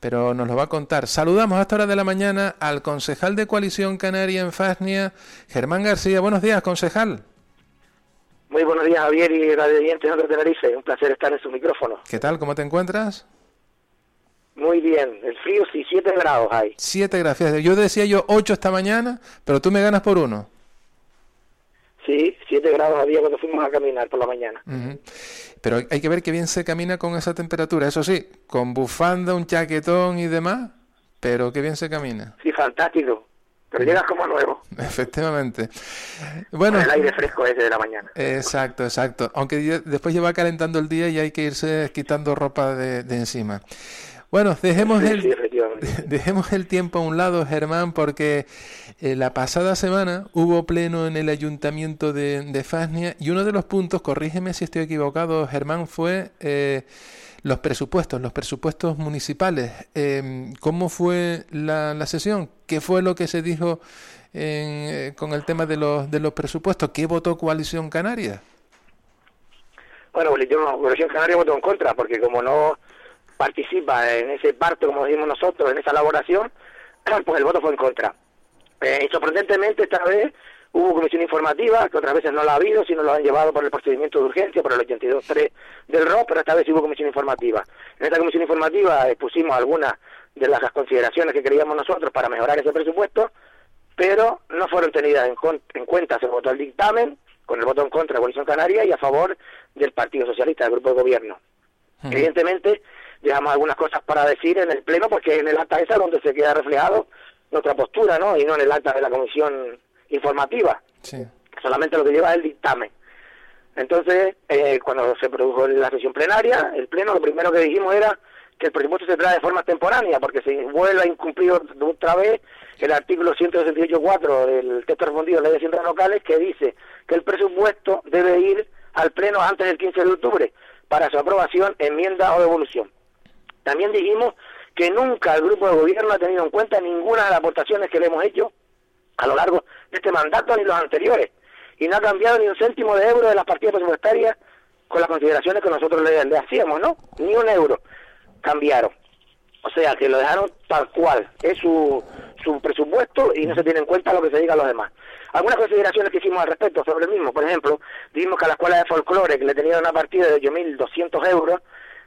pero nos lo va a contar. Saludamos a esta hora de la mañana al concejal de Coalición Canaria en Fasnia, Germán García. Buenos días, concejal. Muy buenos días, Javier y Radio Dientes de Tenerife. Un placer estar en su micrófono. ¿Qué tal? ¿Cómo te encuentras? Muy bien. El frío sí, 7 grados hay. Siete gracias. Yo decía yo ocho esta mañana, pero tú me ganas por uno. Sí, 7 grados había cuando fuimos a caminar por la mañana. Pero hay que ver que bien se camina con esa temperatura. Eso sí, con bufanda, un chaquetón y demás, pero que bien se camina. Sí, fantástico. Pero llegas como nuevo. Efectivamente. Bueno. Con el aire fresco ese de la mañana. Exacto, exacto. Aunque después lleva calentando el día y hay que irse quitando ropa de, de encima. Bueno, dejemos el, sí, dejemos el tiempo a un lado, Germán, porque eh, la pasada semana hubo pleno en el ayuntamiento de, de Fasnia y uno de los puntos, corrígeme si estoy equivocado, Germán, fue eh, los presupuestos, los presupuestos municipales. Eh, ¿Cómo fue la, la sesión? ¿Qué fue lo que se dijo en, eh, con el tema de los, de los presupuestos? ¿Qué votó Coalición Canaria? Bueno, yo Coalición Canaria votó en contra, porque como no participa en ese parto, como decimos nosotros, en esa elaboración, pues el voto fue en contra. Eh, y sorprendentemente esta vez hubo comisión informativa, que otras veces no la ha habido, sino lo han llevado por el procedimiento de urgencia, por el 82.3 del RO, pero esta vez hubo comisión informativa. En esta comisión informativa expusimos algunas de las consideraciones que creíamos nosotros para mejorar ese presupuesto, pero no fueron tenidas en, en cuenta. Se votó el dictamen con el voto en contra de Coalición Canaria y a favor del Partido Socialista, del grupo de gobierno. Evidentemente, dejamos algunas cosas para decir en el Pleno, porque en el acta esa es donde se queda reflejado nuestra postura, ¿no? Y no en el acta de la comisión informativa, Sí. solamente lo que lleva es el dictamen. Entonces, eh, cuando se produjo la sesión plenaria, el Pleno lo primero que dijimos era que el presupuesto se trae de forma temporánea, porque se vuelve a incumplir otra vez el artículo 168.4 del texto respondido de la ley de haciendas locales, que dice que el presupuesto debe ir al Pleno antes del 15 de octubre para su aprobación, enmienda o devolución. También dijimos que nunca el grupo de gobierno ha tenido en cuenta ninguna de las aportaciones que le hemos hecho a lo largo de este mandato ni los anteriores y no ha cambiado ni un céntimo de euro de las partidas presupuestarias con las consideraciones que nosotros le, le hacíamos, ¿no? Ni un euro cambiaron. O sea, que lo dejaron tal cual. Es su, su presupuesto y no se tiene en cuenta lo que se diga a los demás. Algunas consideraciones que hicimos al respecto sobre el mismo. Por ejemplo, dijimos que a la escuela de folclore, que le tenía una partida de 8.200 euros,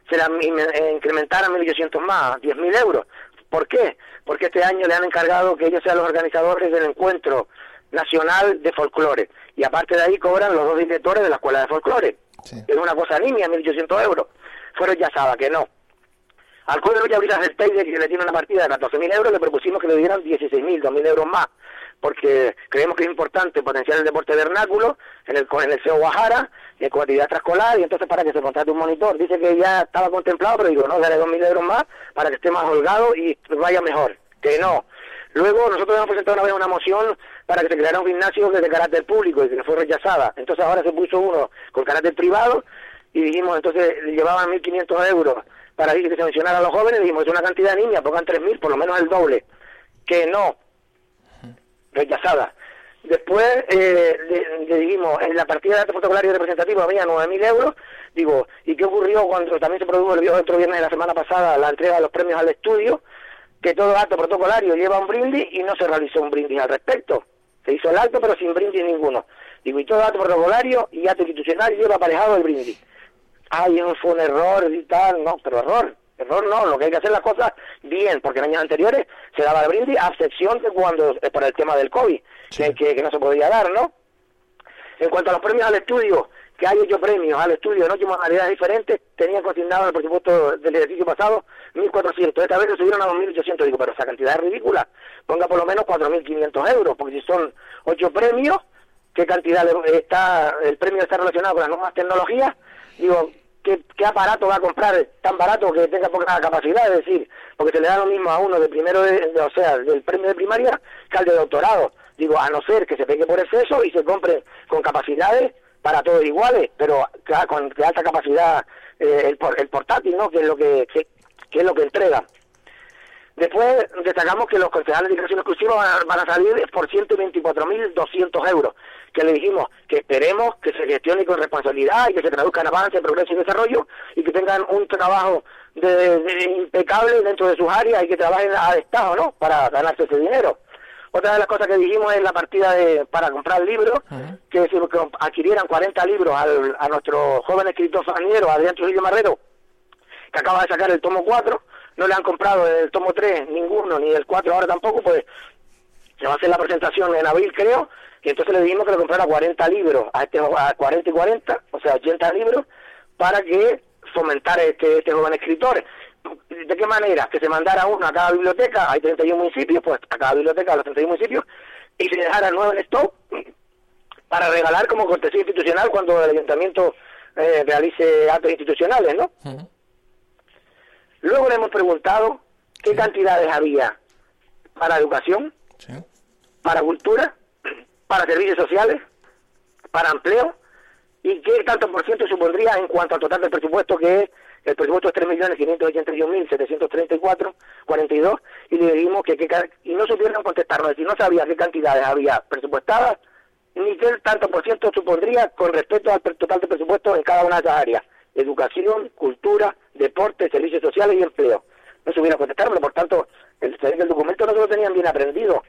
se la in- eh, incrementaran 1.800 más, 10.000 euros. ¿Por qué? Porque este año le han encargado que ellos sean los organizadores del encuentro nacional de folclore. Y aparte de ahí cobran los dos directores de la escuela de folclore. Sí. Es una cosa nimia, 1.800 euros. Fueron ya sabe que no. Al cuadro de Abrilas del Teide, que le tiene una partida de 14.000 euros, le propusimos que le dieran 16.000, 2.000 euros más, porque creemos que es importante potenciar el deporte vernáculo en el, en el CEO Guajara, en actividad extraescolar, y entonces para que se contrate un monitor. Dice que ya estaba contemplado, pero digo, no, daré 2.000 euros más para que esté más holgado y vaya mejor. Que no. Luego nosotros hemos presentado una vez una moción para que se creara un gimnasio de carácter público y que fue rechazada. Entonces ahora se puso uno con carácter privado y dijimos, entonces llevaban 1.500 euros para que se mencionara a los jóvenes, dijimos, es una cantidad niña, pongan 3.000, por lo menos el doble. Que no, rechazada. Después eh, le, dijimos, en la partida de acto protocolario representativo había 9.000 euros. Digo, ¿y qué ocurrió cuando también se produjo el otro viernes de la semana pasada la entrega de los premios al estudio? Que todo acto protocolario lleva un brindis y no se realizó un brindis al respecto. Se hizo el acto pero sin brindis ninguno. Digo, y todo acto protocolario y acto institucional lleva aparejado el brindis. Ay, eso fue un error y tal, no, pero error, error no, lo que hay que hacer las cosas bien, porque en años anteriores se daba el brindis a excepción de cuando, eh, por el tema del COVID, que, que, que no se podía dar, ¿no? En cuanto a los premios al estudio, que hay hecho premios al estudio en ocho modalidades diferentes, tenían consignado en el presupuesto del ejercicio pasado 1.400, esta vez lo subieron a 2.800, digo, pero esa cantidad es ridícula, ponga por lo menos 4.500 euros, porque si son ocho premios, ¿qué cantidad le- está, el premio está relacionado con las nuevas tecnologías? Digo, qué, qué aparato va a comprar tan barato que tenga poca capacidad, es decir, porque se le da lo mismo a uno de primero, de, o sea, del premio de primaria que al de doctorado. Digo, a no ser que se pegue por exceso y se compre con capacidades para todos iguales, pero con de alta capacidad eh, el, el portátil, ¿no? Que es lo que, que, es lo que entrega. Después destacamos que los concejales de educación exclusiva van a, salir por 124.200 euros, que le dijimos que esperemos que se gestione con responsabilidad y que se traduzca en avance, progreso y desarrollo y que tengan un trabajo de, impecable dentro de sus áreas y que trabajen a Estado, ¿no? Para ganarse ese dinero. Otra de las cosas que dijimos es la partida de, para comprar libros, que, que adquirieran 40 libros al, a nuestro joven escritor fanero, Adrián Trujillo Marrero, que acaba de sacar el tomo 4, no le han comprado el tomo 3 ninguno, ni el 4 ahora tampoco, pues se va a hacer la presentación en abril creo, y entonces le dijimos que le comprara 40 libros, a, este, a 40 y 40, o sea, 80 libros, para que fomentara este, este joven escritor. ¿De qué manera? Que se mandara uno a cada biblioteca, hay 31 municipios, pues a cada biblioteca a los 31 municipios, y se dejara nuevo en stock para regalar como cortesía institucional cuando el ayuntamiento eh, realice actos institucionales, ¿no? Luego le hemos preguntado qué cantidades había para educación, para cultura, para servicios sociales, para empleo y qué tanto por ciento supondría en cuanto al total del presupuesto que es el presupuesto es 3.581.734.42 y le dijimos que, que y no supieron contestarnos, y no sabía qué cantidades había presupuestadas ni qué tanto por ciento supondría con respecto al total del presupuesto en cada una de esas áreas educación, cultura, deporte, servicios sociales y empleo. No supieron contestarme, por tanto, el, el documento no se lo tenían bien aprendido,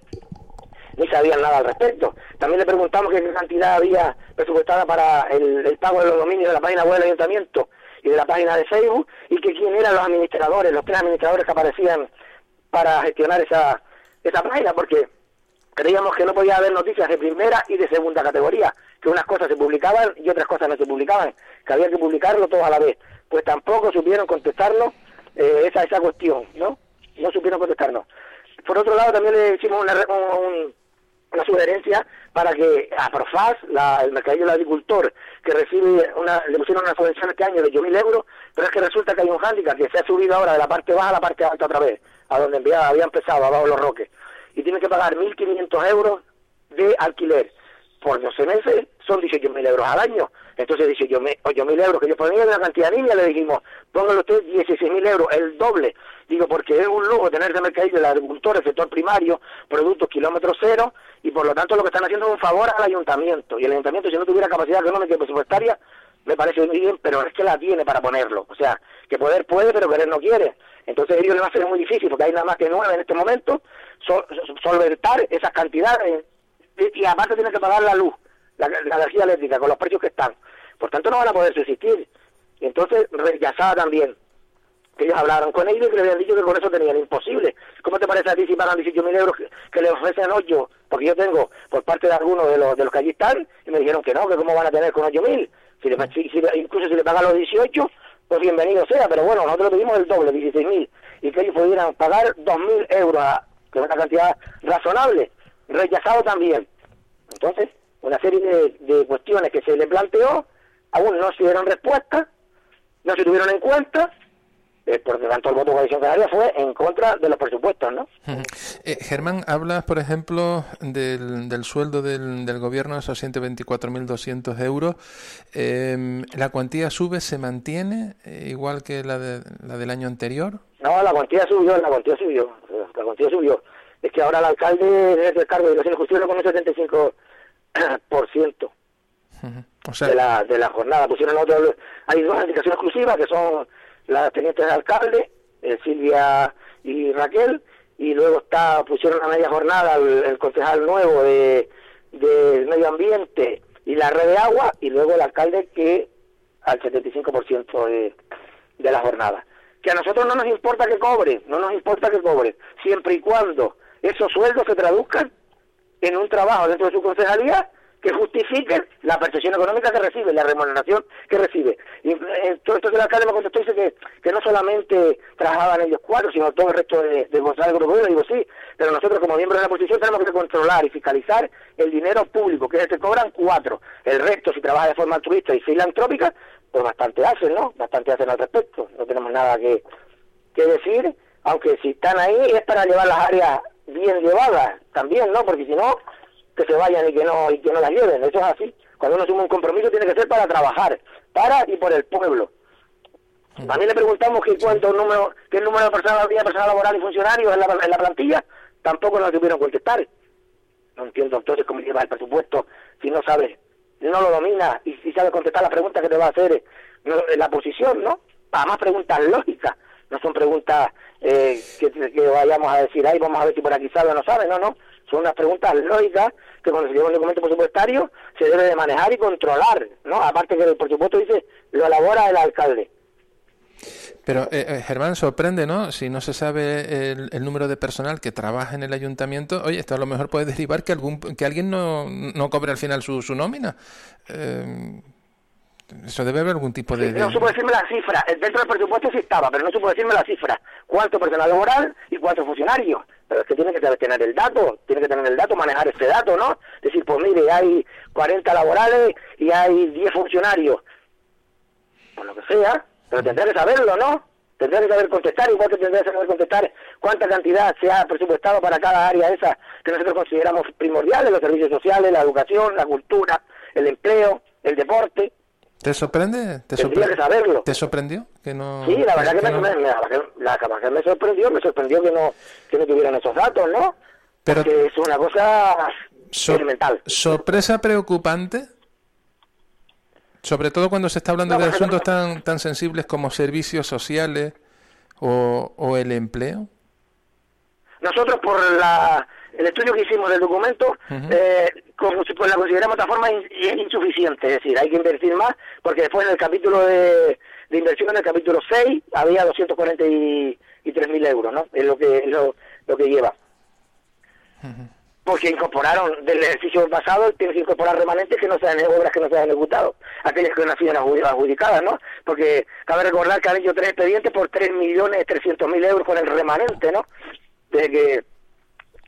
ni sabían nada al respecto. También le preguntamos qué cantidad había presupuestada para el, pago de los dominios de la página web del ayuntamiento y de la página de Facebook, y que quién eran los administradores, los tres administradores que aparecían para gestionar esa, esa página, porque creíamos que no podía haber noticias de primera y de segunda categoría, que unas cosas se publicaban y otras cosas no se publicaban, que había que publicarlo todo a la vez. Pues tampoco supieron contestarnos eh, esa, esa cuestión, ¿no? No supieron contestarnos. Por otro lado, también le hicimos una, una sugerencia para que a Profaz, la, el mercadillo del agricultor, que recibe una, le pusieron una subvención este año de 8.000 euros, pero es que resulta que hay un hándicap que se ha subido ahora de la parte baja a la parte alta otra vez, a donde había empezado, abajo los roques y tiene que pagar 1.500 euros de alquiler. Por 12 meses son 18.000 euros al año. Entonces 18.000 euros que yo ponía de una cantidad niña, le dijimos, póngale usted 16.000 euros, el doble. Digo, porque es un lujo tener ese mercadillo del agricultor, el sector primario, productos kilómetro cero, y por lo tanto lo que están haciendo es un favor al ayuntamiento. Y el ayuntamiento, si no tuviera capacidad económica y presupuestaria, me parece muy bien, pero es que la tiene para ponerlo. O sea, que poder puede, pero querer no quiere. Entonces ellos le va a ser muy difícil, porque hay nada más que nueve en este momento, solventar esas cantidades y, aparte tienen que pagar la luz, la, energía eléctrica con los precios que están. Por tanto no van a poder subsistir. Y entonces rechazaba también que ellos hablaron con ellos y que le habían dicho que con eso tenían imposible. ¿Cómo te parece a ti si pagan 18 mil euros que, le ofrecen 8? Porque yo tengo por parte de algunos de los, de los que allí están y me dijeron que no, que cómo van a tener con 8 mil. Si, incluso si le pagan los 18, pues bienvenido sea, pero bueno, nosotros pedimos el doble, 16 mil, y que ellos pudieran pagar 2 mil euros a, que es una cantidad razonable, rechazado también. Entonces, una serie de, cuestiones que se le planteó, aún no se dieron respuesta, no se tuvieron en cuenta, eh, por lo tanto el voto de coalición canaria fue en contra de los presupuestos, ¿no? Eh, Germán, hablas, por ejemplo, del, del sueldo del, del gobierno, esos 124.200 euros. Eh, ¿La cuantía sube, se mantiene eh, igual que la, de, la del año anterior? No, la cuantía subió, la cuantía subió, la cuantía subió. Es que ahora el alcalde es el cargo de educación justicia con el 75% o sea... de, la, de la jornada. Pusieron otro, hay dos indicaciones exclusivas que son las tenientes de alcalde, eh, Silvia y Raquel, y luego está pusieron una media jornada el, concejal nuevo de, de medio ambiente y la red de agua, y luego el alcalde que al 75% de, de la jornada que a nosotros no nos importa que cobre, no nos importa que cobre, siempre y cuando esos sueldos se traduzcan en un trabajo dentro de su concejalía que justifique la percepción económica que recibe, la remuneración que recibe. Y eh, todo esto que el alcalde me contestó dice que, que no solamente trabajaban ellos cuatro, sino todo el resto de, de Gonzalo Grupo digo sí, pero nosotros como miembros de la oposición tenemos que controlar y fiscalizar el dinero público, que es el que cobran cuatro. El resto, si trabaja de forma altruista y filantrópica, pues bastante hacen, ¿no? Bastante hacen al respecto. No tenemos nada que, que decir, aunque si están ahí es para llevar las áreas bien llevadas también, ¿no? Porque si no, que se vayan y que no y que no las lleven. Eso es así. Cuando uno asume un compromiso tiene que ser para trabajar, para y por el pueblo. También le preguntamos que cuánto número, qué número de personas había personal laboral y funcionarios en la, en la plantilla, tampoco nos tuvieron contestar. No entiendo entonces cómo lleva el presupuesto si no sabes, no lo domina y si sabes contestar la pregunta que te va a hacer no, la posición, ¿no? Además preguntas lógicas, no son preguntas eh, que, vayamos a decir, ay, vamos a ver si por aquí sabe o no sabe, no, no. Son unas preguntas lógicas que cuando se lleva un documento presupuestario se debe de manejar y controlar, ¿no? Aparte que el presupuesto dice, lo elabora el alcalde. Pero, eh, eh, Germán, sorprende, ¿no? Si no se sabe el, número de personal que trabaja en el ayuntamiento, oye, esto a lo mejor puede derivar que algún que alguien no, no cobre al final su, su nómina. Eh, eso debe haber algún tipo de, No supo decirme la cifra. Dentro del presupuesto sí estaba, pero no supo decirme la cifra. ¿Cuánto personal laboral y cuántos funcionarios? Pero es que tiene que tener el dato, tiene que tener el dato, manejar ese dato, ¿no? Decir, pues mire, hay 40 laborales y hay 10 funcionarios. Por lo que sea, pero tendrá que saberlo, ¿no? Tendrá que saber contestar, igual que tendrá que saber contestar cuánta cantidad se ha presupuestado para cada área esa que nosotros consideramos primordiales, los servicios sociales, la educación, la cultura, el empleo, el deporte. ¿Te sorprende? ¿Te, que saberlo. ¿Te sorprendió? Que no, sí, la verdad que, me, me, la, que me sorprendió, me sorprendió que no, que no tuvieran esos datos, ¿no? Pero Porque es una cosa experimental. ¿Sorpresa preocupante? Sobre todo cuando se está hablando de asuntos tan, tan sensibles como servicios sociales o, o el empleo. Nosotros, por la, el estudio que hicimos del documento, eh, pues la consideramos de otra forma insuficiente. Es decir, hay que invertir más, porque después en el capítulo de, de inversión, en el capítulo 6, había 243 mil euros, ¿no? Es lo que, lo, lo que lleva porque incorporaron del ejercicio pasado, tiene que incorporar remanentes que no sean obras que no se han ejecutado, aquellas que no han sido adjudicadas, ¿no? Porque cabe recordar que han hecho tres expedientes por 3.300.000 euros con el remanente, ¿no? De que,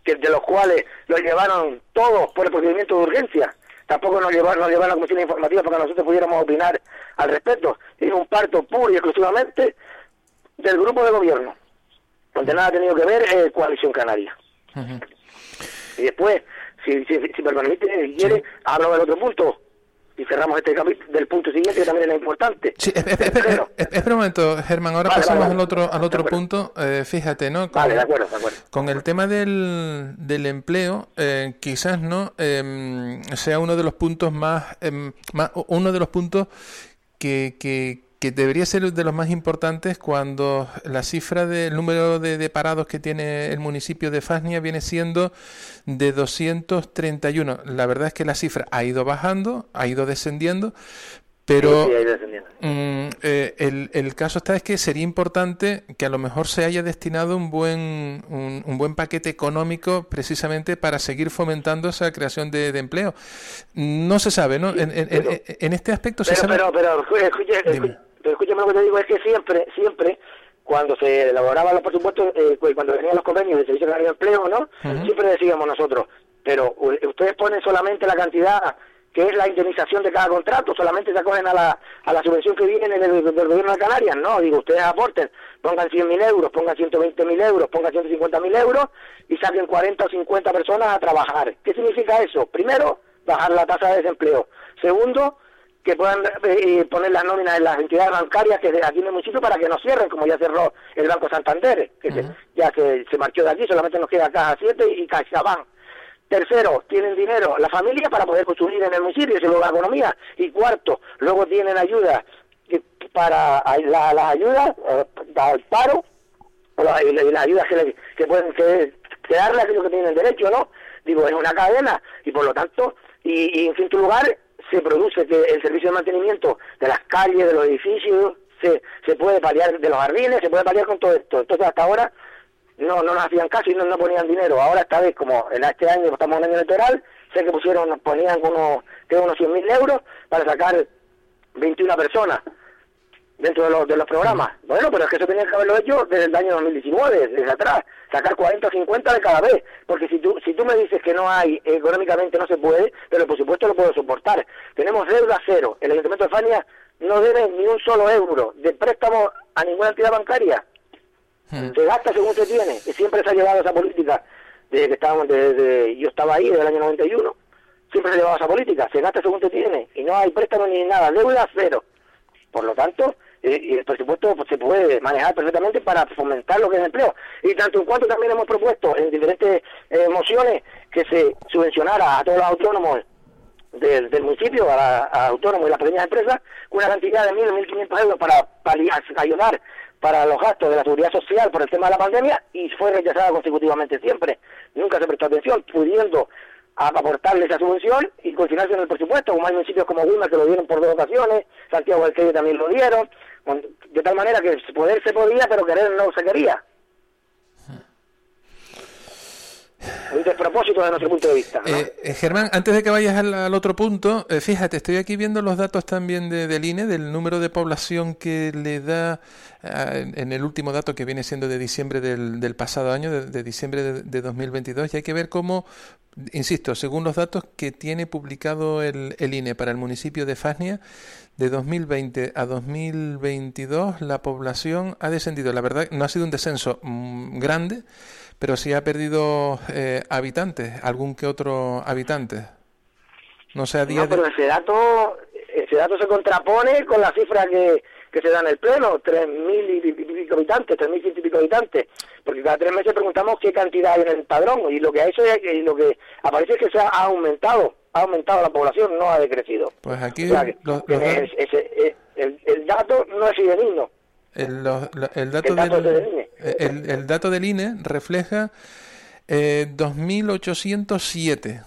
que, de los cuales los llevaron todos por el procedimiento de urgencia. Tampoco nos llevaron, nos llevaron a la comisión informativa para que nosotros pudiéramos opinar al respecto. Es un parto puro y exclusivamente del grupo de gobierno, donde nada ha tenido que ver eh, Coalición Canaria. Y después, si, si, si me permite, si quiere, hablo del otro punto y cerramos este capítulo del punto siguiente que también es importante. Sí, espera un momento, Germán, ahora pasamos al otro al otro punto, eh, fíjate, ¿no? Con, vale, de acuerdo, de acuerdo. Con el tema del, del empleo, eh, quizás no eh, sea uno de los puntos más, em, más uno de los puntos que, que, que debería ser de los más importantes cuando la cifra del número de, parados que tiene el municipio de Fasnia viene siendo de 231. La verdad es que la cifra ha ido bajando, ha ido descendiendo, pero mm, eh, el, el, caso está es que sería importante que a lo mejor se haya destinado un buen un, buen paquete económico precisamente para seguir fomentando esa creación de, empleo. No se sabe, ¿no? En, en, este aspecto se sabe. Pero, pero, pero escúchame lo que te digo, es que siempre, siempre, cuando se elaboraban los presupuestos, eh, cuando venían los convenios de servicio de empleo, ¿no? Siempre decíamos nosotros, pero ustedes ponen solamente la cantidad que es la indemnización de cada contrato, solamente se acogen a la, a la subvención que viene del, gobierno de Canarias, no, digo, ustedes aporten, pongan 100.000 euros, pongan 120.000 euros, pongan 150.000 euros y saquen 40 o 50 personas a trabajar. ¿Qué significa eso? Primero, bajar la tasa de desempleo. Segundo, que puedan eh, poner las nóminas en las entidades bancarias que de aquí en el municipio para que no cierren, como ya cerró el Banco Santander, que ya que se marchó de aquí, solamente nos queda Caja 7 y CaixaBank. Tercero, tienen dinero la familia para poder construir en el municipio, y luego la economía. Y cuarto, luego tienen ayuda para las ayudas eh, al paro, y las ayudas que, que pueden que, darle a aquellos que tienen derecho, ¿no? Digo, es una cadena y por lo tanto, y, y en quinto lugar, se produce que el servicio de mantenimiento de las calles, de los edificios, se, se puede paliar de los jardines, se puede paliar con todo esto. Entonces hasta ahora no, no nos hacían caso y no, no ponían dinero. Ahora esta vez, como en este año estamos en año electoral, sé que pusieron, ponían unos, unos 100 mil euros para sacar 21 personas dentro de los, de los programas. Bueno, pero es que eso tenía que haberlo hecho desde el año 2019, desde atrás, sacar 40 o 50 de cada vez, porque si tú, si tú me dices que no hay, económicamente no se puede, pero por supuesto lo puedo soportar. Tenemos deuda cero, el Ayuntamiento de Fania no debe ni un solo euro de préstamo a ninguna entidad bancaria. Se gasta según se tiene, y siempre se ha llevado esa política. Desde que estábamos, desde yo estaba ahí, desde el año 91, siempre se ha llevado esa política, se gasta según se tiene, y no hay préstamo ni nada, deuda cero. Por lo tanto, y el presupuesto pues, se puede manejar perfectamente para fomentar lo que es empleo. Y tanto en cuanto también hemos propuesto en diferentes eh, mociones que se subvencionara a todos los autónomos del, municipio, a, la- autónomos y las pequeñas empresas, una cantidad de 1.000 1.500 euros para, para ayudar para los gastos de la seguridad social por el tema de la pandemia y fue rechazada consecutivamente siempre. Nunca se prestó atención, pudiendo a- aportarle esa subvención y continuarse en el presupuesto, como hay municipios como Guima que lo dieron por dos ocasiones, Santiago del Teide también lo dieron, de tal manera que poder se podía, pero querer no se quería. Un despropósito desde nuestro punto de vista. Eh, eh, Germán, antes de que vayas al, al otro punto, eh, fíjate, estoy aquí viendo los datos también de, del INE, del número de población que le da en en el último dato que viene siendo de diciembre del, del pasado año, de, de diciembre de, de 2022, y hay que ver cómo, insisto, según los datos que tiene publicado el, el INE para el municipio de Fasnia, de 2020 a 2022 la población ha descendido. La verdad, no ha sido un descenso mm, grande, pero sí ha perdido eh, habitantes, algún que otro habitante. No sé, a día No, de... pero ese dato, ese dato se contrapone con la cifra que, que se da en el pleno, 3.000 y pico habitantes, 3.100 y pico habitantes, porque cada tres meses preguntamos qué cantidad hay en el padrón, y lo que ha hecho es, y lo que aparece es que se ha aumentado, ha aumentado la población, no ha decrecido. Pues aquí O sea, que- los- que los es- datos- ese- el, el dato no es fidedigno. El, lo- el dato, El dato del, del INE. el, el dato del INE refleja eh, 2.807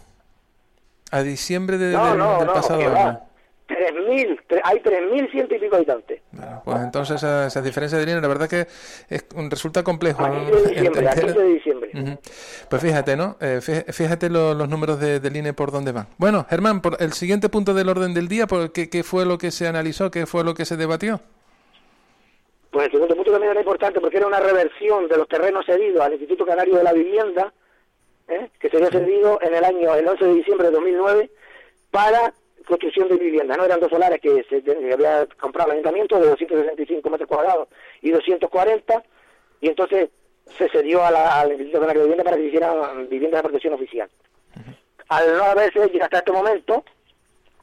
a diciembre de- No, del, no, del no, pasado año. va. 3.000, tre- hay 3.100 y pico habitantes. Bueno, pues entonces esa, esa diferencia de INE, la verdad que es, resulta complejo. A ¿no? 15 de diciembre, a entender- 15 de diciembre. Ujú. Pues fíjate, ¿no? Eh, fí- fíjate lo- los números de, del INE por dónde van. Bueno, Germán, por el siguiente punto del orden del día, por ¿qué, ¿qué fue lo que se analizó? ¿Qué fue lo que se debatió? Pues el segundo punto también era importante porque era una reversión de los terrenos cedidos al Instituto Canario de la Vivienda, ¿eh? que se había cedido en el año, el 11 de diciembre de 2009, para construcción de viviendas. No eran dos solares que se que había comprado el ayuntamiento de 265 metros cuadrados y 240, y entonces se cedió a la- al Instituto Canario de Vivienda para que hicieran viviendas de protección oficial. Al no haberse hasta este momento,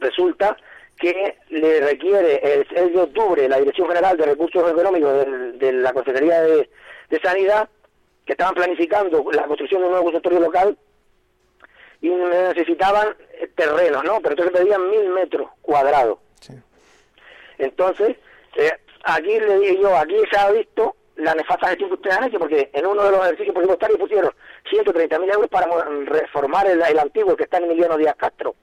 resulta que le requiere el 6 de octubre la Dirección General de Recursos Económicos de, la Consejería de, de Sanidad, que estaban planificando la construcción de un nuevo consultorio local y necesitaban eh, terrenos, ¿no? Pero entonces pedían mil metros cuadrados. Sí. Entonces, eh, aquí le dije yo, aquí se ha visto la nefasta gestión que ustedes han hecho, porque en uno de los ejercicios presupuestarios pusieron 130 mil euros para reformar el, el antiguo que está en Emiliano Díaz Castro.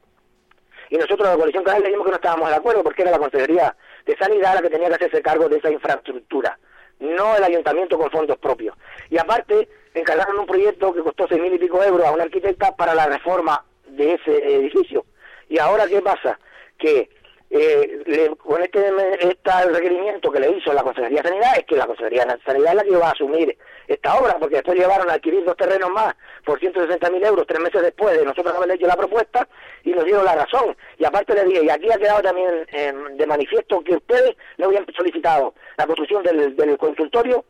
Y nosotros la coalición canal dijimos que no estábamos de acuerdo porque era la Consejería de Sanidad la que tenía que hacerse cargo de esa infraestructura, no el ayuntamiento con fondos propios. Y aparte, encargaron un proyecto que costó seis mil y pico euros a una arquitecta para la reforma de ese edificio. ¿Y ahora qué pasa? Que eh, le- con este, el requerimiento que le hizo la Consejería de Sanidad es que la Consejería de Sanidad es la que iba a asumir esta obra, porque después llevaron a adquirir dos terrenos más por 160 mil euros tres meses después de nosotros haberle hecho la propuesta y nos dieron la razón. Y aparte le dije, y aquí ha quedado también eh, de manifiesto que ustedes no habían solicitado la construcción del, del consultorio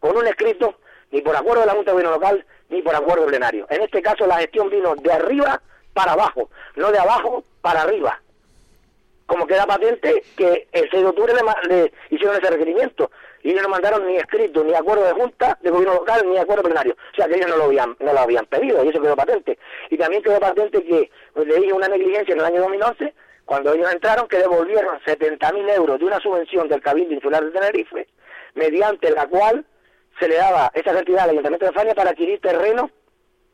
con un escrito ni por acuerdo de la Junta de Gobierno Local ni por acuerdo plenario. En este caso la gestión vino de arriba para abajo, no de abajo para arriba como queda patente que el 6 de octubre le, hicieron ese requerimiento y ellos no mandaron ni escrito, ni acuerdo de junta de gobierno local, ni acuerdo plenario. O sea que ellos no lo habían, no lo habían pedido y eso quedó patente. Y también quedó patente que pues, le dije una negligencia en el año 2011, cuando ellos entraron, que devolvieron 70.000 euros de una subvención del Cabildo Insular de Tenerife, mediante la cual se le daba esa cantidad al Ayuntamiento de Fania para adquirir terreno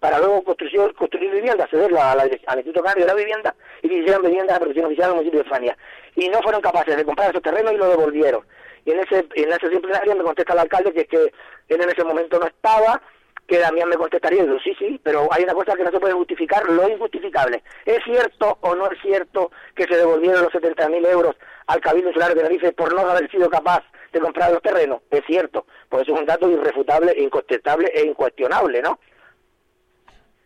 para luego construir, construir viviendas, cederla a la- al Instituto Canario de la Vivienda y que hicieran viviendas de protección oficial del municipio de Fania. Y no fueron capaces de comprar esos terrenos y lo devolvieron. Y en ese en ese plenaria me contesta el alcalde que es que él en ese momento no estaba, que Damián me contestaría, yo, sí, sí, pero hay una cosa que no se puede justificar, lo injustificable. ¿Es cierto o no es cierto que se devolvieron los 70.000 euros al Cabildo Insular de Tenerife por no haber sido capaz de comprar los terrenos? Es cierto, pues es un dato irrefutable, incontestable e incuestionable, ¿no?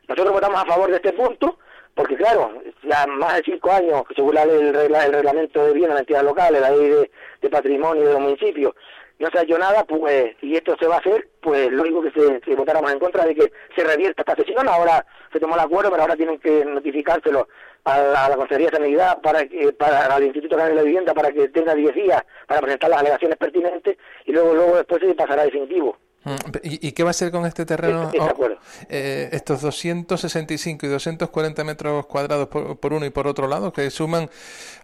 Nosotros votamos a favor de este punto porque claro, ya más de cinco años, según la ley, el, el reglamento de bienes de la entidad local, la ley de, patrimonio de los municipios, no se ha hecho nada, pues, y esto se va a hacer, pues lógico que se, que votáramos en contra de que se revierta esta sesión. Ahora se tomó el acuerdo, pero ahora tienen que notificárselo a la, Consejería de Sanidad, para que, para al Instituto Nacional de la Vivienda, para que tenga 10 días para presentar las alegaciones pertinentes y luego luego después se pasará a definitivo. Mm, ¿Y, y qué va a hacer con este terreno? Estoy de Oh, eh, estos 265 y 240 metros cuadrados por, por uno y por otro lado, que suman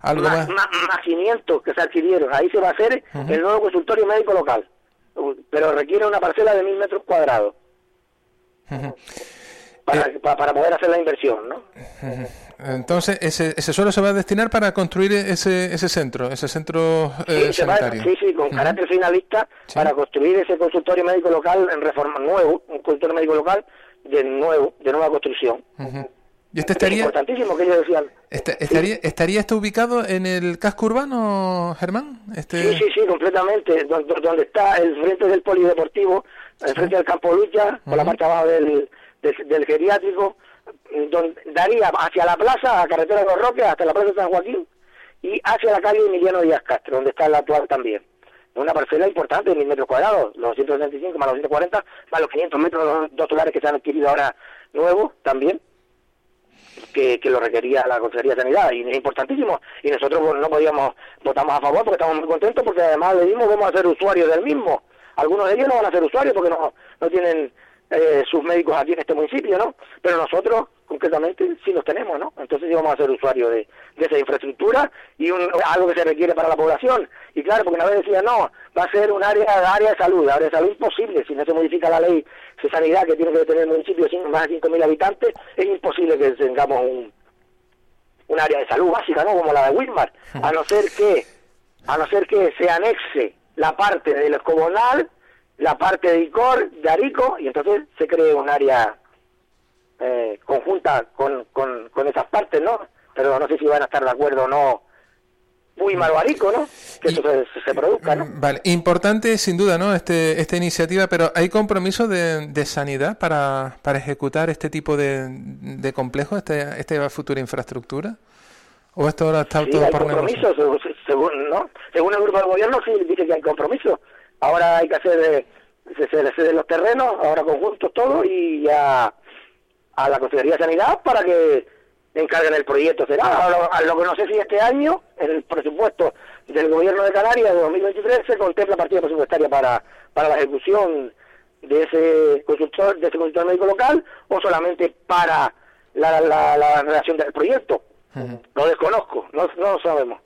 algo más, más. más, más 500 que se adquirieron. Ahí se va a hacer el nuevo consultorio médico local, pero requiere una parcela de mil metros cuadrados para, Eh. pa- para poder hacer la inversión, ¿no? Entonces, ese, ese suelo se va a destinar para construir ese, ese centro, ese centro eh, Sí, se va- sí, sí, con carácter finalista Sí. para construir ese consultorio médico local en reforma nuevo, un consultorio médico local de nuevo, de nueva construcción. Ujú. ¿Y este Es estaría, importantísimo que ellos decían. este- estaría, estaría esto ubicado en el casco urbano, Germán? Este... Sí, sí, sí, completamente. Donde, donde está el frente del polideportivo, el frente del campo lucha, por la parte abajo del, del, del geriátrico, daría hacia la plaza, a carretera de los Roques, hasta la plaza de San Joaquín, y hacia la calle Emiliano Díaz Castro, donde está el actual también. Una parcela importante de mil metros cuadrados, los 165 más los 140, más los 500 metros, los dos solares que se han adquirido ahora nuevos también que, que lo requería la Consejería de Sanidad y es importantísimo y nosotros pues, no podíamos votamos a favor porque estamos muy contentos porque además le dimos vamos a ser usuarios del mismo algunos de ellos no van a ser usuarios porque no no tienen eh, sus médicos aquí en este municipio no pero nosotros concretamente sí los tenemos no entonces sí vamos a ser usuarios de, esa infraestructura y un, algo que se requiere para la población. Y claro porque una vez decía no va a ser un área área de salud área de salud imposible. Si no se modifica la ley de sanidad que tiene que tener el municipio de más de 5.000 habitantes es imposible que tengamos un un área de salud básica, ¿no? Como la de Wilmar, a no ser que, a no ser que se anexe la parte del escobonal, la parte de ICOR, de Arico, y entonces se cree un área eh, conjunta con, con, con esas partes, ¿no? Pero no sé si van a estar de acuerdo o no Wilmar o Arico, ¿no? Que eso se, se produzca, ¿no? Vale, importante sin duda, ¿no? Este, esta iniciativa, pero ¿hay compromiso de, de sanidad para, para ejecutar este tipo de, de complejo, esta, esta futura infraestructura? ¿O esto ahora está Sí, todo hay por compromiso, según, según, ¿no? según el grupo de gobierno sí dice que hay compromiso. Ahora hay que hacer, eh, se, se ceden los terrenos, ahora conjuntos todos y ya a la Consejería de Sanidad para que encarguen el proyecto. Será Ahora, a lo que no sé si este año, en el presupuesto del gobierno de Canarias de 2023, se contempla partida presupuestaria para, para la ejecución de ese consultor, de ese consultor médico local o solamente para la, la, la redacción del proyecto. Lo desconozco, no, no lo sabemos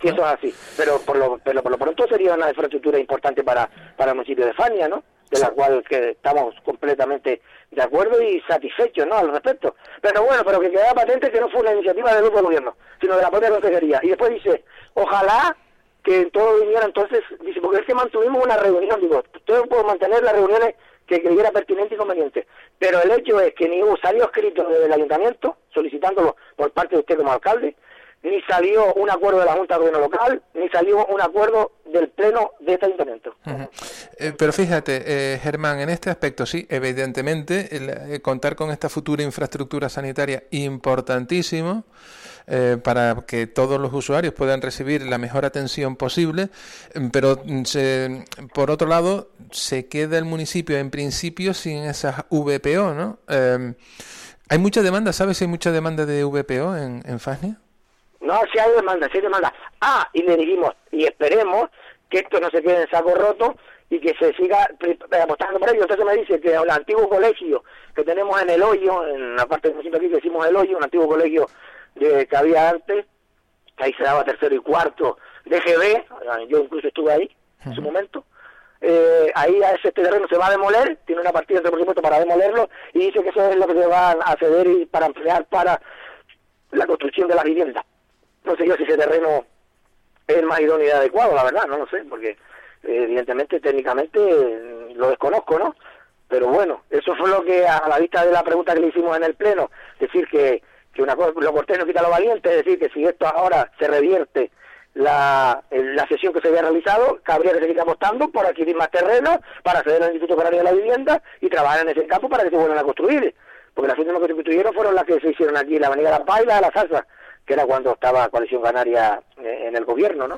si eso es así. Pero por lo, pero por lo pronto sería una infraestructura importante para, para el municipio de Fania, ¿no? De la cual que estamos completamente de acuerdo y satisfechos, ¿no? Al respecto. Pero bueno, pero que queda patente que no fue una iniciativa del grupo de gobierno, sino de la propia consejería. Y después dice, ojalá que todo viniera entonces, dice, porque es que mantuvimos una reunión, digo, todo puedo mantener las reuniones que creyera pertinente y conveniente. Pero el hecho es que ni hubo salió escrito desde el ayuntamiento, solicitándolo por parte de usted como alcalde, ni salió un acuerdo de la Junta de Gobierno Local, ni salió un acuerdo del Pleno de este ayuntamiento. Eh, pero fíjate, eh, Germán, en este aspecto sí, evidentemente, el, eh, contar con esta futura infraestructura sanitaria importantísimo eh, para que todos los usuarios puedan recibir la mejor atención posible, mm, pero mm, se- por otro lado, se queda el municipio en principio sin esas VPO, ¿no? Eh, hay mucha demanda, ¿sabes si hay mucha demanda de VPO en, en Fasnia? No, si hay demanda, si hay demanda. Ah, y le dijimos, y esperemos que esto no se quede en saco roto y que se siga eh, apostando por ello. Entonces me dice que el antiguo colegio que tenemos en el hoyo, en la parte del municipio aquí que hicimos el hoyo, un antiguo colegio de, que había antes, que ahí se daba tercero y cuarto de GB, yo incluso estuve ahí en su momento, eh, ahí a ese terreno se va a demoler, tiene una partida de presupuesto para demolerlo y dice que eso es lo que se va a ceder y para emplear para la construcción de las viviendas. No sé yo si ese terreno es más idóneo y adecuado, la verdad, no lo sé, porque eh, evidentemente técnicamente eh, lo desconozco, ¿no? Pero bueno, eso fue lo que a la vista de la pregunta que le hicimos en el Pleno, decir que, que una cosa, lo cortés no quita lo valiente, es decir, que si esto ahora se revierte la, la sesión que se había realizado, cabría que seguir apostando por adquirir más terreno para acceder al Instituto Canario de la Vivienda y trabajar en ese campo para que se vuelvan a construir. porque las últimas que se construyeron fueron las que se hicieron aquí, la Avenida La Paz y la de la Salsa, que era cuando estaba Coalición Canaria eh, en el gobierno, ¿no?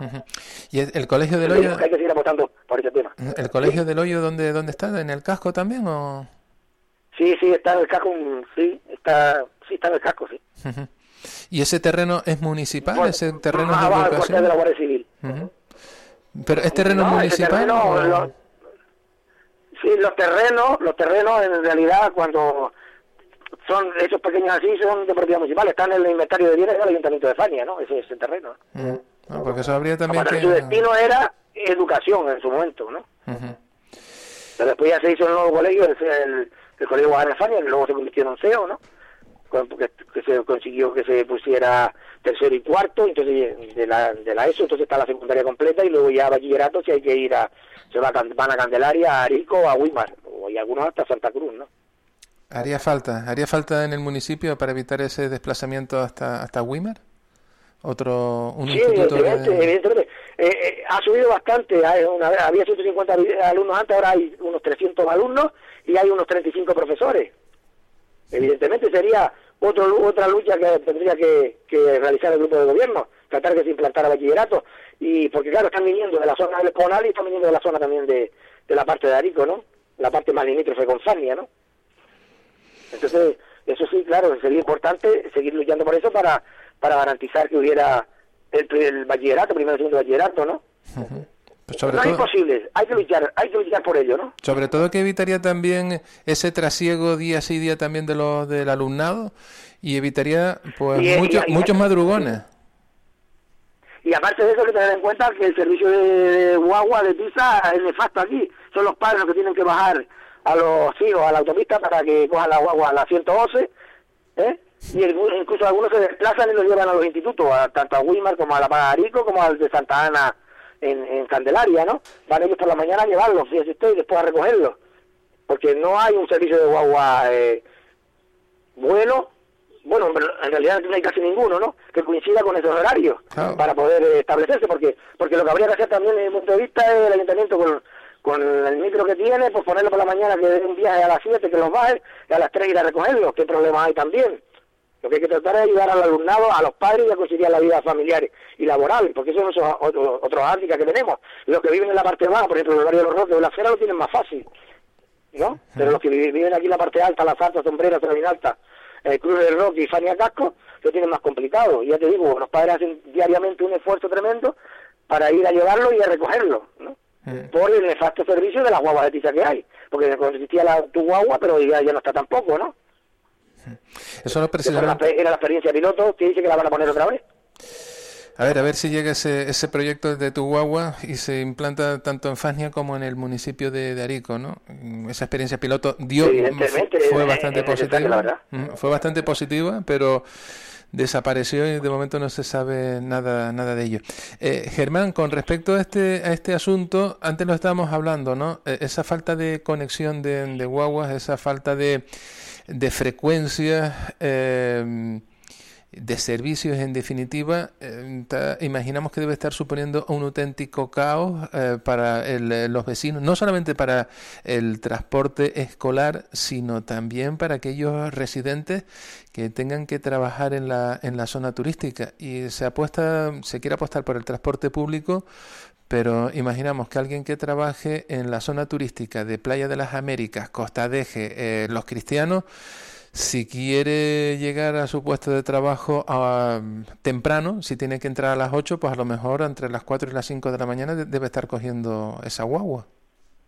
¿Y el, Colegio del Hoyo, Hay que seguir apostando por ese tema. el Colegio del Hoyo dónde, dónde está? ¿En el casco también o...? Sí, sí, está en el casco, sí, está, sí, está en el casco, sí. ¿Y ese terreno es municipal? Bueno, ¿Ese terreno es de de la? Guardia Civil. Ujú. ¿Pero es terreno No, municipal? terreno, o- sí, los terrenos, los terrenos en realidad cuando son esos pequeños así son de propiedad municipal, están en el inventario de bienes del Ayuntamiento de Fania, ¿no? Ese es el terreno. Ah, porque eso habría también Aparte, que... su destino era educación en su momento, ¿no? Ujú. Pero después ya se hizo el nuevo colegio, el, el, el colegio Guadalajara que luego se convirtió en un CEO, ¿no? Que, que se consiguió que se pusiera tercero y cuarto, entonces de la, de la ESO, entonces está la secundaria completa y luego ya bachillerato si hay que ir a, se va a, van a Candelaria, a Arico, a Wimar, o y algunos hasta Santa Cruz, ¿no? ¿Haría falta? ¿Haría falta en el municipio para evitar ese desplazamiento hasta, hasta Weimar? ¿Otro, un Sí, instituto evidentemente, de... evidentemente. Eh, eh, ha subido bastante, hay una, había 150 alumnos antes, ahora hay unos 300 alumnos y hay unos 35 profesores. Evidentemente sería otro, otra lucha que tendría que, que realizar el grupo de gobierno, tratar que se implantara bachillerato, y porque claro, están viniendo de la zona del Esponal y están viniendo de la zona también de, de la parte de Arico, ¿no? La parte más limítrofe con Fania, ¿no? Entonces, eso sí, claro, sería importante seguir luchando por eso para, para garantizar que hubiera el, el bachillerato, primero y segundo bachillerato, ¿no? Pues sobre, no es imposible, hay que luchar, hay que luchar por ello, ¿no? sobre todo que evitaría también ese trasiego día sí día también de los del alumnado y evitaría pues Y- muchos y- muchos madrugones. Y aparte de eso, hay que tener en cuenta que el servicio de, guagua de pizza es nefasto aquí. Son los padres los que tienen que bajar a los hijos a la autopista para que cojan la guagua a la 111, ¿eh? Y el- incluso algunos se desplazan y los llevan a los institutos, a, tanto a Wilmar como a la Pagarico, como al de Santa Ana en, en Candelaria, ¿no? Van ellos por la mañana a llevarlos, fíjese usted, y después a recogerlos. Porque no hay un servicio de guagua eh, bueno, bueno, en realidad no hay casi ninguno, ¿no? Que coincida con esos horarios para poder eh, establecerse, porque porque lo que habría que hacer también desde mi punto de vista es el ayuntamiento con, con el micro que tiene, pues ponerlo por la mañana que dé un viaje a las 7, que los baje, y a las 3 ir a recogerlos, qué problema hay también. Lo que hay que tratar es ayudar al alumnado, a los padres y a conciliar la vida familiar y laboral, porque esos son otros, otros hándicaps que tenemos. Los que viven en la parte baja, por ejemplo, el barrio de los Roques o la Acera lo tienen más fácil, ¿no? Pero los que vi- viven aquí en la parte alta, la Salta, Sombrera, Bien Alta, eh, Cruz del Roque y Fania Casco, lo tienen más complicado. Y ya te digo, los padres hacen diariamente un esfuerzo tremendo para ir a llevarlo y a recogerlo, ¿no? Por el nefasto servicio de las guaguas de tiza que hay. Porque consistía la, tu guagua, pero ya, ya no está tampoco, ¿no? Eso no era la, precisamente. era la experiencia piloto que dice que la van a poner otra vez. A ver, a ver si llega ese, ese proyecto de tu guagua y se implanta tanto en Fania como en el municipio de, de Arico, ¿no? Mm, Esa experiencia piloto dio Evidentemente, fue bastante positiva. Mm, fue bastante positiva, pero desapareció y de momento no se sabe nada nada de ello. Eh, Germán, con respecto a este a este asunto, antes lo estábamos hablando, ¿no? Eh, esa falta de conexión de, de guaguas, esa falta de de frecuencias. eh, de servicios en definitiva, eh, imaginamos que debe estar suponiendo un auténtico caos eh, para el- eh, los vecinos, no solamente para el transporte escolar, sino también para aquellos residentes que tengan que trabajar en la, en la zona turística. Y se apuesta, se quiere apostar por el transporte público, pero imaginamos que alguien que trabaje en la zona turística de Playa de las Américas, Costa Deje, eh, Los Cristianos, si quiere llegar a su puesto de trabajo ah, temprano, si tiene que entrar a las 8, pues a lo mejor entre las 4 y las 5 de la mañana de- debe estar cogiendo esa guagua.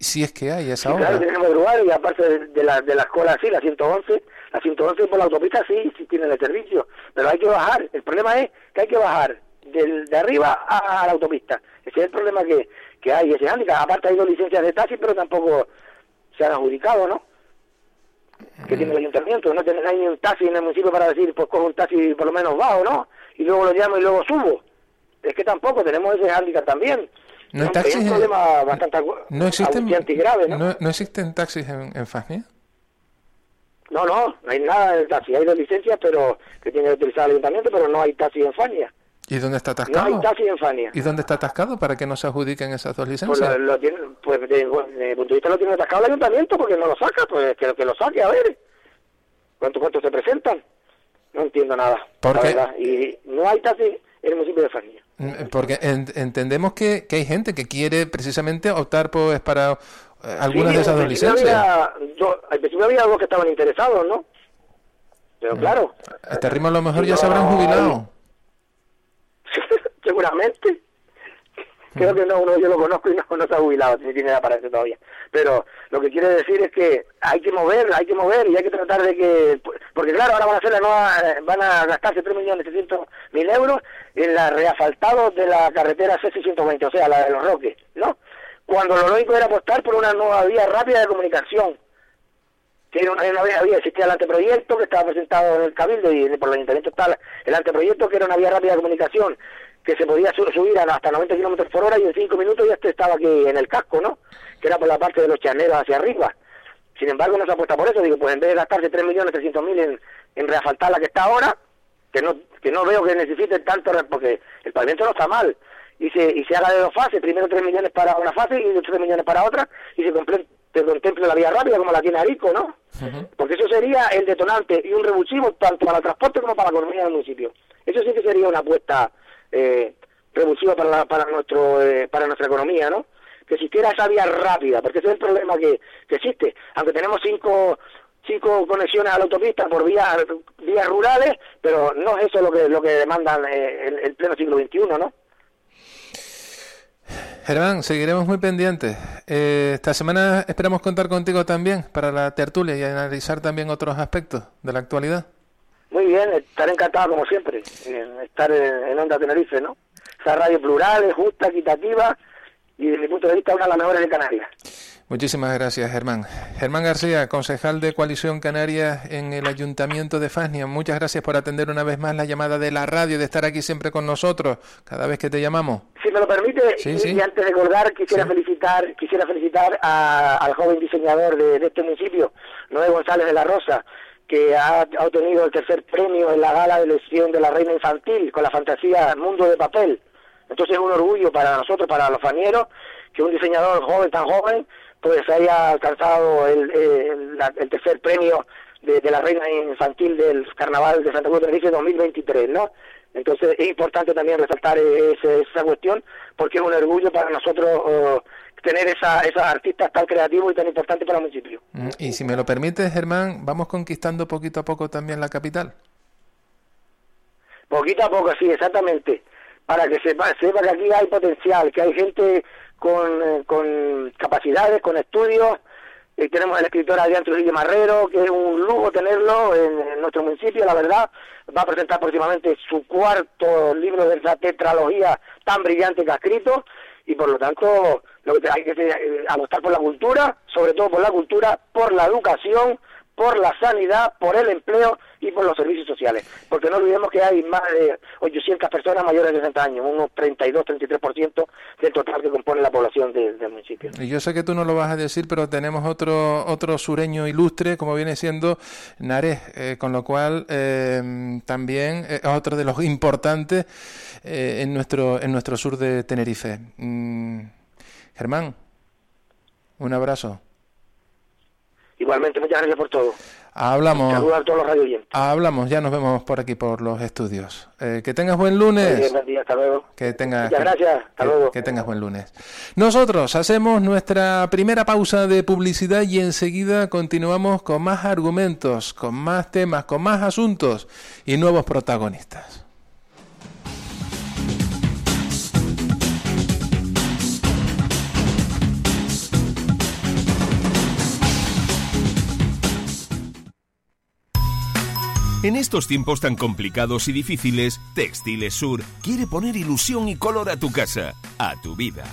Si es que hay esa Sí, hora. claro, tiene que madrugar y aparte de, de la, de la escuela, sí, la 111, la 111 por la autopista sí, sí tiene el servicio, pero hay que bajar. El problema es que hay que bajar del, de arriba a, a la autopista. Ese es el problema que, que hay, ese hándicap. Aparte hay dos licencias de taxi, pero tampoco se han adjudicado, ¿no? Que tiene el ayuntamiento, no hay ni un taxi en el municipio para decir, pues cojo un taxi por lo menos bajo, ¿no? Y luego lo llamo y luego subo. Es que tampoco tenemos ese hándicap también. No hay Es taxis un en- problema bastante no existen, grave, ¿no? no, no existen taxis en, en Fania. No, no, no hay nada de taxi. Hay dos licencias pero que tiene que utilizar el ayuntamiento, pero no hay taxi en Fania. ¿Y dónde está No atascado? hay taxi en Fania. ¿Y dónde está atascado para que no se adjudiquen esas dos Pues, licencias? lo, lo tiene, pues de, de mi punto de vista lo tiene atascado el ayuntamiento porque no lo saca, pues que, que lo saque, a ver. ¿Cuántos cuántos se presentan? No entiendo nada. ¿Por la qué? verdad. Y no hay taxi en el municipio de Fania. Mm, Porque en- entendemos que, que hay gente que quiere precisamente optar pues para eh, algunas Sí, de esas dos licencias. había- yo- al principio había dos que estaban interesados, ¿no? Mm. Pero claro, A este ritmo a lo mejor ya se habrán jubilado. Seguramente. Creo que no, uno yo lo conozco y no, no se ha jubilado, ni tiene edad para eso todavía. Pero lo que quiere decir es que hay que mover, hay que mover y hay que tratar de que... Porque claro, ahora van a hacer la nueva, eh, van a gastarse 3.700.000 euros en la reasfaltado de la carretera C620, o sea, la de los Roques, ¿no? Cuando lo lógico era apostar por una nueva vía rápida de comunicación que era una, una vez había existía el anteproyecto que estaba presentado en el Cabildo y por el Ayuntamiento está el anteproyecto que era una vía rápida de comunicación que se podía su- subir a hasta 90 kilómetros por hora y en 5 minutos ya este estaba aquí en el casco, ¿no? Que era por la parte de los chaneros hacia arriba. Sin embargo, no se apuesta por eso. Digo, pues en vez de gastarse 3.300.000 en, en reasfaltar la que está ahora, que no que no veo que necesite tanto, porque el pavimento no está mal, y se, y se haga de dos fases, primero 3 millones para una fase y 3 millones para otra, y se, comple- se contemple la vía rápida como la tiene Arico, ¿no? Porque eso sería el detonante y un revulsivo tanto para el transporte como para la economía del municipio. Eso sí que sería una apuesta eh, para, la- para, nuestro, eh, para nuestra economía, ¿no? Que existiera esa vía rápida, porque ese es el problema que, que existe. Aunque tenemos cinco cinco conexiones a la autopista por vías vías rurales, pero no es eso lo que lo que demandan eh, el, el pleno siglo XXI, ¿no? Germán, seguiremos muy pendientes. Eh, esta semana esperamos contar contigo también para la tertulia y analizar también otros aspectos de la actualidad. Muy bien, estaré encantado como siempre en estar en, Onda Tenerife, ¿no? Esa radio plural, es justa, equitativa y desde mi punto de vista una de las mejores de Canarias. Muchísimas gracias, Germán. Germán García, concejal de Coalición Canarias en el Ayuntamiento de Fasnia. Muchas gracias por atender una vez más la llamada de la radio, de estar aquí siempre con nosotros cada vez que te llamamos. Si me lo permite, Sí, y, sí. y antes de colgar, quisiera Sí. felicitar quisiera felicitar a- al joven diseñador de, de este municipio, Noé González de la Rosa, que ha, obtenido el tercer premio en la gala de elección de la Reina Infantil con la fantasía Mundo de Papel. Entonces es un orgullo para nosotros, para los fanieros, que un diseñador joven, tan joven, pues haya alcanzado el, tercer premio de, la Reina Infantil del Carnaval de Santa Cruz de Tenerife 2023, ¿no? Entonces es importante también resaltar eh, ese- esa cuestión porque es un orgullo para nosotros eh, tener esa, esas artistas tan creativos y tan importantes para el municipio. Mm, Y si me lo permites, Germán, vamos conquistando poquito a poco también la capital. Poquito a poco, sí, exactamente. Para que sepa, sepa que aquí hay potencial, que hay gente con, eh, con capacidades, con estudios. Eh, tenemos al escritor Adrián Trujillo Marrero, que es un lujo tenerlo en, en nuestro municipio, la verdad. Va a presentar próximamente su cuarto libro de esa tetralogía tan brillante que ha escrito. Y por lo tanto, lo que hay que eh, apostar por la cultura, sobre todo por la cultura, por la educación, por la sanidad, por el empleo y por los servicios sociales. Porque no olvidemos que hay más de 800 personas mayores de 60 años, unos 32-33% del total que compone la población de- del municipio. Y yo sé que tú no lo vas a decir, pero tenemos otro otro sureño ilustre, como viene siendo Nares, eh, con lo cual eh, también es otro de los importantes eh, en nuestro en nuestro sur de Tenerife. Mm, Germán, un abrazo. Igualmente, muchas gracias por todo. Hablamos. Saludos a todos los. Hablamos, ya nos vemos por aquí por los estudios. Eh, que tengas buen lunes. bien, buen día, hasta luego. Que tengas, Muchas gracias, hasta que- luego. que tengas buen lunes. Nosotros hacemos nuestra primera pausa de publicidad y enseguida continuamos con más argumentos, con más temas, con más asuntos y nuevos protagonistas. En estos tiempos tan complicados y difíciles, Textiles Sur quiere poner ilusión y color a tu casa, a tu vida.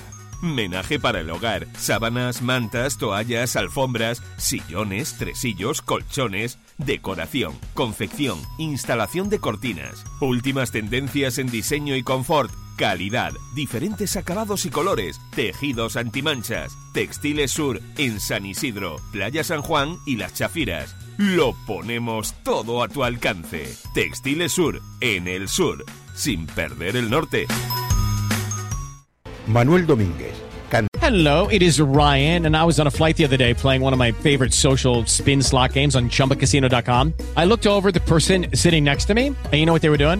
Menaje para el hogar, sábanas, mantas, toallas, alfombras, sillones, tresillos, colchones, decoración, confección, instalación de cortinas, últimas tendencias en diseño y confort, calidad, diferentes acabados y colores, tejidos antimanchas, Textiles Sur en San Isidro, Playa San Juan y Las Chafiras. Lo ponemos todo a tu alcance. Textiles Sur en el sur, sin perder el norte. Manuel Domínguez, Hello, it is Ryan, and I was on a flight the other day playing one of my favorite social spin slot games on chumbacasino.com. I looked over at the person sitting next to me, and you know what they were doing?